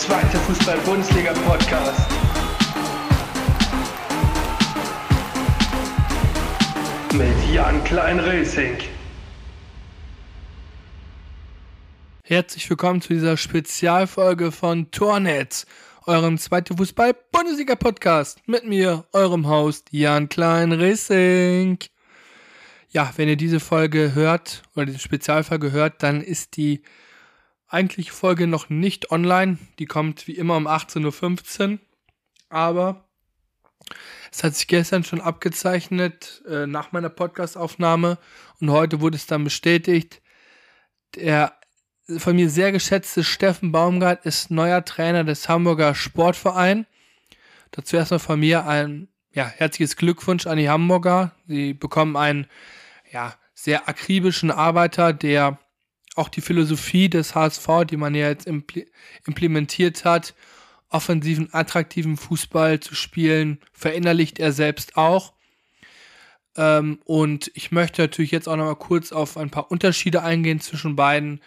zweite Fußball-Bundesliga-Podcast. Mit Jan Klein-Racing. Herzlich willkommen zu dieser Spezialfolge von Tornetz, eurem zweiten Fußball-Bundesliga-Podcast. Mit mir, eurem Host Jan Klein-Racing. Ja, wenn ihr diese Folge hört oder diese Spezialfolge hört, dann ist die eigentliche Folge noch nicht online. Die kommt wie immer um 18.15 Uhr. Aber es hat sich gestern schon abgezeichnet äh, nach meiner Podcastaufnahme und heute wurde es dann bestätigt. Der von mir sehr geschätzte Steffen Baumgart ist neuer Trainer des Hamburger Sportvereins. Dazu erstmal von mir ein ja, herzliches Glückwunsch an die Hamburger. Sie bekommen einen ja, sehr akribischen Arbeiter, der auch die Philosophie des HSV, die man ja jetzt implementiert hat, offensiven, attraktiven Fußball zu spielen, verinnerlicht er selbst auch. Ähm, und ich möchte natürlich jetzt auch nochmal kurz auf ein paar Unterschiede eingehen zwischen beiden.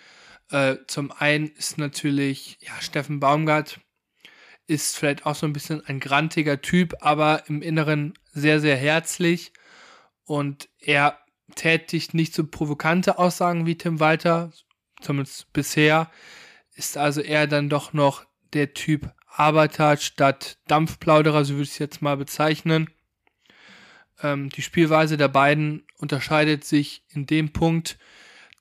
Äh, zum einen ist natürlich, ja, Steffen Baumgart ist vielleicht auch so ein bisschen ein grantiger Typ, aber im Inneren sehr, sehr herzlich. Und er tätigt nicht so provokante Aussagen wie Tim Walter, zumindest bisher. Ist also eher dann doch noch der Typ Arbeiter statt Dampfplauderer, so würde ich es jetzt mal bezeichnen. Ähm, die Spielweise der beiden unterscheidet sich in dem Punkt,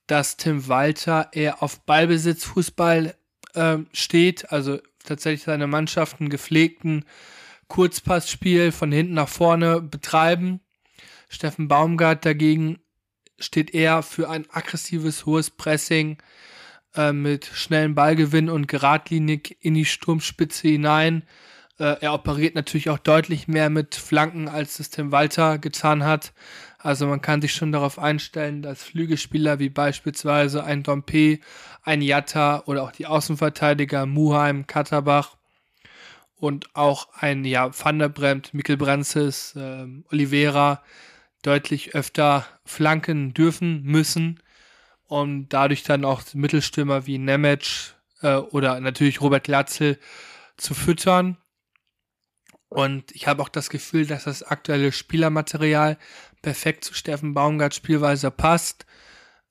dass Tim Walter eher auf Ballbesitzfußball äh, steht, also tatsächlich seine Mannschaften gepflegten Kurzpassspiel von hinten nach vorne betreiben. Steffen Baumgart dagegen steht eher für ein aggressives, hohes Pressing äh, mit schnellen Ballgewinn und geradlinig in die Sturmspitze hinein. Äh, er operiert natürlich auch deutlich mehr mit Flanken, als es Tim Walter getan hat. Also man kann sich schon darauf einstellen, dass Flügelspieler wie beispielsweise ein Dompe, ein Jatta oder auch die Außenverteidiger Muheim, Katterbach und auch ein ja, Van der Bremt, Mikkel Brenzes, äh, Oliveira deutlich öfter flanken dürfen müssen und dadurch dann auch Mittelstürmer wie Nemec äh, oder natürlich Robert Glatzel zu füttern. Und ich habe auch das Gefühl, dass das aktuelle Spielermaterial perfekt zu Steffen Baumgarts Spielweise passt.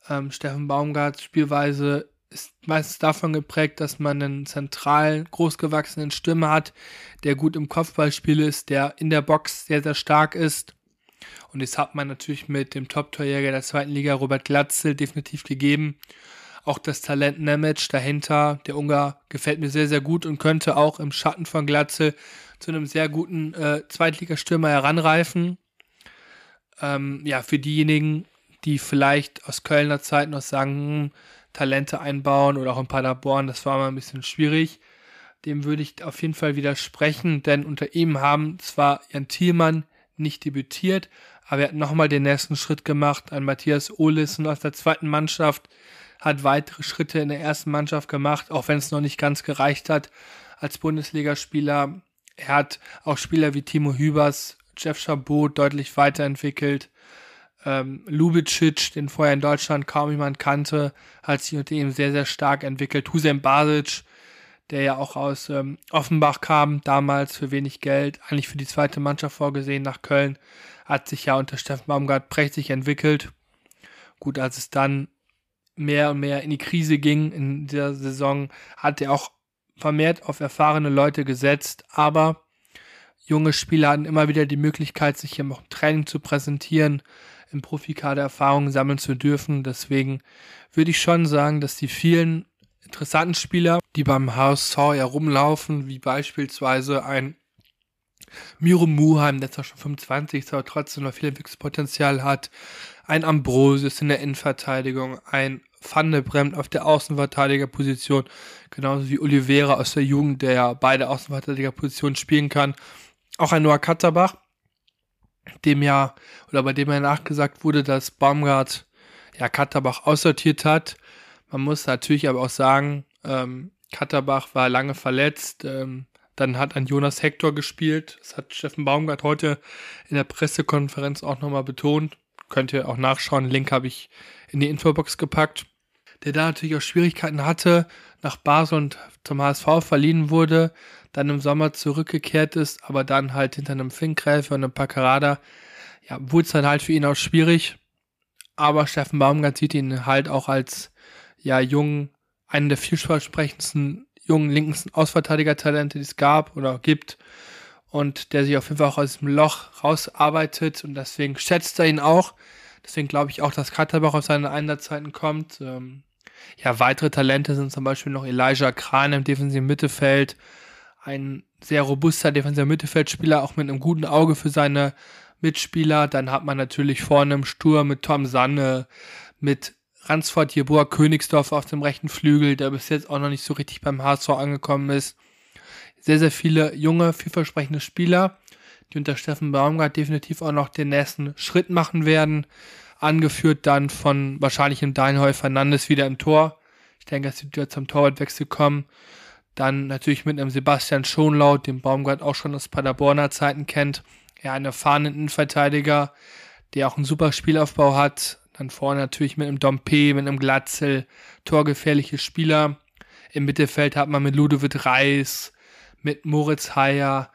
Ähm, Steffen Baumgarts Spielweise ist meistens davon geprägt, dass man einen zentralen, großgewachsenen Stürmer hat, der gut im Kopfballspiel ist, der in der Box sehr, sehr stark ist. Und das hat man natürlich mit dem Top-Torjäger der zweiten Liga, Robert Glatzel, definitiv gegeben. Auch das Talent Nemec dahinter, der Ungar, gefällt mir sehr, sehr gut und könnte auch im Schatten von Glatzel zu einem sehr guten äh, Zweitligastürmer heranreifen. Ähm, ja, für diejenigen, die vielleicht aus Kölner Zeit noch sagen, Talente einbauen oder auch in Paderborn, das war mal ein bisschen schwierig. Dem würde ich auf jeden Fall widersprechen, denn unter ihm haben zwar Jan Thielmann nicht debütiert, aber er hat nochmal den nächsten Schritt gemacht. Ein Matthias Ohlissen aus der zweiten Mannschaft hat weitere Schritte in der ersten Mannschaft gemacht, auch wenn es noch nicht ganz gereicht hat als Bundesligaspieler. Er hat auch Spieler wie Timo Hübers, Jeff Chabot deutlich weiterentwickelt. Ähm, Lubicic, den vorher in Deutschland kaum jemand kannte, hat sich unter ihm sehr, sehr stark entwickelt. Hussein Basic, der ja auch aus ähm, Offenbach kam, damals für wenig Geld, eigentlich für die zweite Mannschaft vorgesehen nach Köln, hat sich ja unter Steffen Baumgart prächtig entwickelt. Gut, als es dann mehr und mehr in die Krise ging in dieser Saison, hat er auch vermehrt auf erfahrene Leute gesetzt, aber junge Spieler hatten immer wieder die Möglichkeit, sich im Training zu präsentieren, im Profikader Erfahrungen sammeln zu dürfen. Deswegen würde ich schon sagen, dass die vielen interessanten Spieler, die beim HSV herumlaufen, wie beispielsweise ein Miro Muheim, der zwar schon 25 ist, aber trotzdem noch viel Entwicklungspotenzial hat, ein Ambrosius in der Innenverteidigung, ein Van de Bremt auf der Außenverteidigerposition, genauso wie Oliveira aus der Jugend, der ja beide Außenverteidigerpositionen spielen kann. Auch ein Noah Katterbach, dem ja, oder bei dem ja nachgesagt wurde, dass Baumgart ja Katterbach aussortiert hat. Man muss natürlich aber auch sagen, ähm, Katterbach war lange verletzt. Ähm, dann hat ein Jonas Hector gespielt. Das hat Steffen Baumgart heute in der Pressekonferenz auch nochmal betont. Könnt ihr auch nachschauen. Link habe ich in die Infobox gepackt. der da natürlich auch Schwierigkeiten hatte, nach Basel und zum HSV verliehen wurde, dann im Sommer zurückgekehrt ist, aber dann halt hinter einem Finkgräfe und einem Paccarada, ja, wurde es dann halt für ihn auch schwierig. Aber Steffen Baumgart sieht ihn halt auch als, ja, jungen, einen der vielversprechendsten jungen linken Ausverteidiger-Talente, die es gab oder gibt. Und der sich auf jeden Fall auch aus dem Loch rausarbeitet und deswegen schätzt er ihn auch. Deswegen glaube ich auch, dass Katterbach auf seine Einsatzzeiten kommt. Ähm, ja, weitere Talente sind zum Beispiel noch Elijah Kran im defensiven Mittelfeld. Ein sehr robuster defensiver Mittelfeldspieler, auch mit einem guten Auge für seine Mitspieler. Dann hat man natürlich vorne im Sturm mit Tom Sanne, mit Ransford Jeboa Königsdorf auf dem rechten Flügel, der bis jetzt auch noch nicht so richtig beim HSV angekommen ist. Sehr, sehr viele junge, vielversprechende Spieler, die unter Steffen Baumgart definitiv auch noch den nächsten Schritt machen werden. Angeführt dann von wahrscheinlich dem Deinheu Fernandes wieder im Tor. Ich denke, es wird wieder zum Torwartwechsel kommen. Dann natürlich mit einem Sebastian Schonlaut, den Baumgart auch schon aus Paderborner Zeiten kennt. Ja, einen erfahrenen Innenverteidiger, der auch einen super Spielaufbau hat, dann vorne natürlich mit einem Dompe, mit einem Glatzel, torgefährliche Spieler. Im Mittelfeld hat man mit Ludovic Reis, mit Moritz Heyer,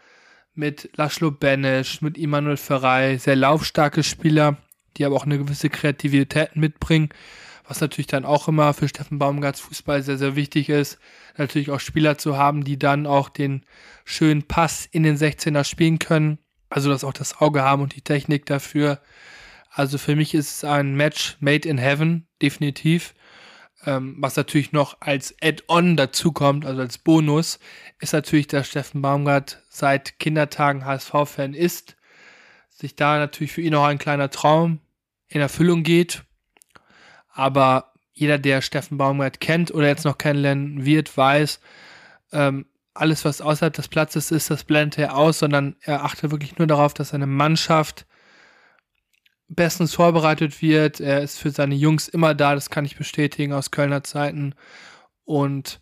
mit Laszlo Benesch, mit Immanuel Ferrei, sehr laufstarke Spieler, die aber auch eine gewisse Kreativität mitbringen, was natürlich dann auch immer für Steffen Baumgarts Fußball sehr, sehr wichtig ist. Natürlich auch Spieler zu haben, die dann auch den schönen Pass in den 16er spielen können, also dass auch das Auge haben und die Technik dafür. Also für mich ist es ein Match made in heaven, definitiv. Ähm, was natürlich noch als Add-on dazukommt, also als Bonus, ist natürlich, dass Steffen Baumgart seit Kindertagen HSV-Fan ist. Sich da natürlich für ihn auch ein kleiner Traum in Erfüllung geht. Aber jeder, der Steffen Baumgart kennt oder jetzt noch kennenlernen wird, weiß, ähm, alles, was außerhalb des Platzes ist, das blendet er aus, sondern er achtet wirklich nur darauf, dass seine Mannschaft bestens vorbereitet wird. Er ist für seine Jungs immer da, das kann ich bestätigen aus Kölner Zeiten. Und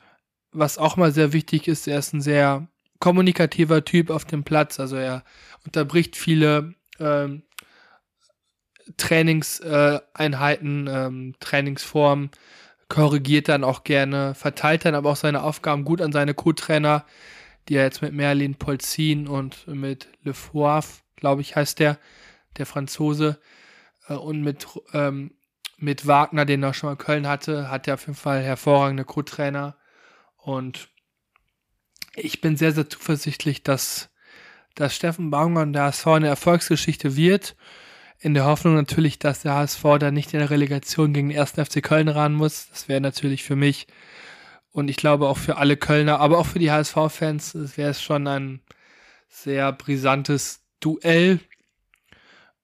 was auch mal sehr wichtig ist, er ist ein sehr kommunikativer Typ auf dem Platz. Also er unterbricht viele ähm, Trainingseinheiten, äh, ähm, Trainingsformen, korrigiert dann auch gerne, verteilt dann aber auch seine Aufgaben gut an seine Co-Trainer, die er jetzt mit Merlin Polzin und mit Le Foivre, glaube ich, heißt der, der Franzose, äh, und mit, ähm, mit Wagner, den er schon mal Köln hatte, hat er auf jeden Fall hervorragende Co-Trainer. Und ich bin sehr, sehr zuversichtlich, dass, dass Steffen Baumgart der HSV eine Erfolgsgeschichte wird. In der Hoffnung natürlich, dass der HSV da nicht in der Relegation gegen den 1. FC Köln ran muss. Das wäre natürlich für mich und ich glaube auch für alle Kölner, aber auch für die HSV-Fans wäre es schon ein sehr brisantes Duell.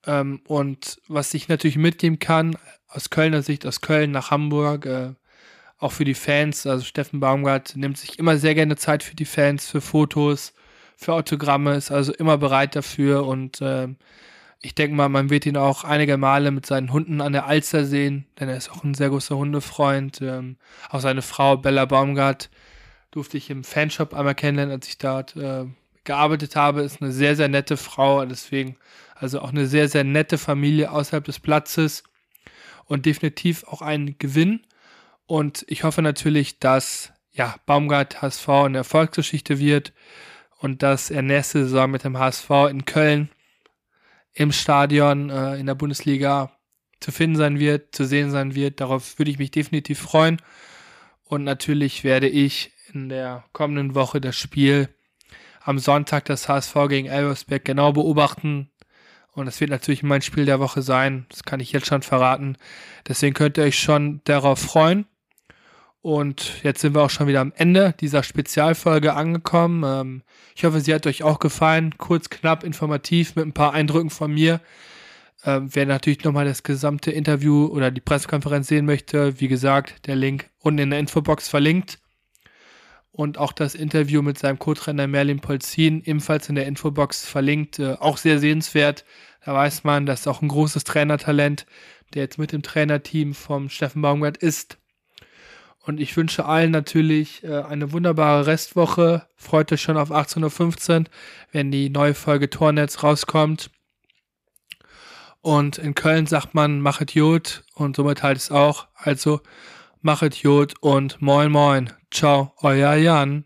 Ähm, und was ich natürlich mitgeben kann, aus Kölner Sicht, aus Köln nach Hamburg, äh, auch für die Fans, also Steffen Baumgart nimmt sich immer sehr gerne Zeit für die Fans, für Fotos, für Autogramme, ist also immer bereit dafür und äh, ich denke mal, man wird ihn auch einige Male mit seinen Hunden an der Alster sehen, denn er ist auch ein sehr großer Hundefreund. Ähm, auch seine Frau Bella Baumgart durfte ich im Fanshop einmal kennenlernen, als ich dort äh, gearbeitet habe. Ist eine sehr, sehr nette Frau, deswegen also auch eine sehr, sehr nette Familie außerhalb des Platzes und definitiv auch ein Gewinn. Und ich hoffe natürlich, dass ja, Baumgart HSV eine Erfolgsgeschichte wird und dass er nächste Saison mit dem HSV in Köln im Stadion äh, in der Bundesliga zu finden sein wird, zu sehen sein wird. Darauf würde ich mich definitiv freuen. Und natürlich werde ich in der kommenden Woche das Spiel am Sonntag das HSV gegen Elversberg genau beobachten. Und das wird natürlich mein Spiel der Woche sein. Das kann ich jetzt schon verraten. Deswegen könnt ihr euch schon darauf freuen. Und jetzt sind wir auch schon wieder am Ende dieser Spezialfolge angekommen. Ähm, ich hoffe, sie hat euch auch gefallen. Kurz, knapp, informativ mit ein paar Eindrücken von mir. Ähm, wer natürlich nochmal das gesamte Interview oder die Pressekonferenz sehen möchte, wie gesagt, der Link unten in der Infobox verlinkt. Und auch das Interview mit seinem Co-Trainer Merlin Polzin ebenfalls in der Infobox verlinkt. Äh, auch sehr sehenswert. Da weiß man, dass auch ein großes Trainertalent, der jetzt mit dem Trainerteam vom Steffen Baumgart ist. Und ich wünsche allen natürlich äh, eine wunderbare Restwoche. Freut euch schon auf 18.15 Uhr, wenn die neue Folge Tornetz rauskommt. Und in Köln sagt man, machet Jod und somit halt es auch. Also machet Jod und moin moin. Ciao, euer Jan.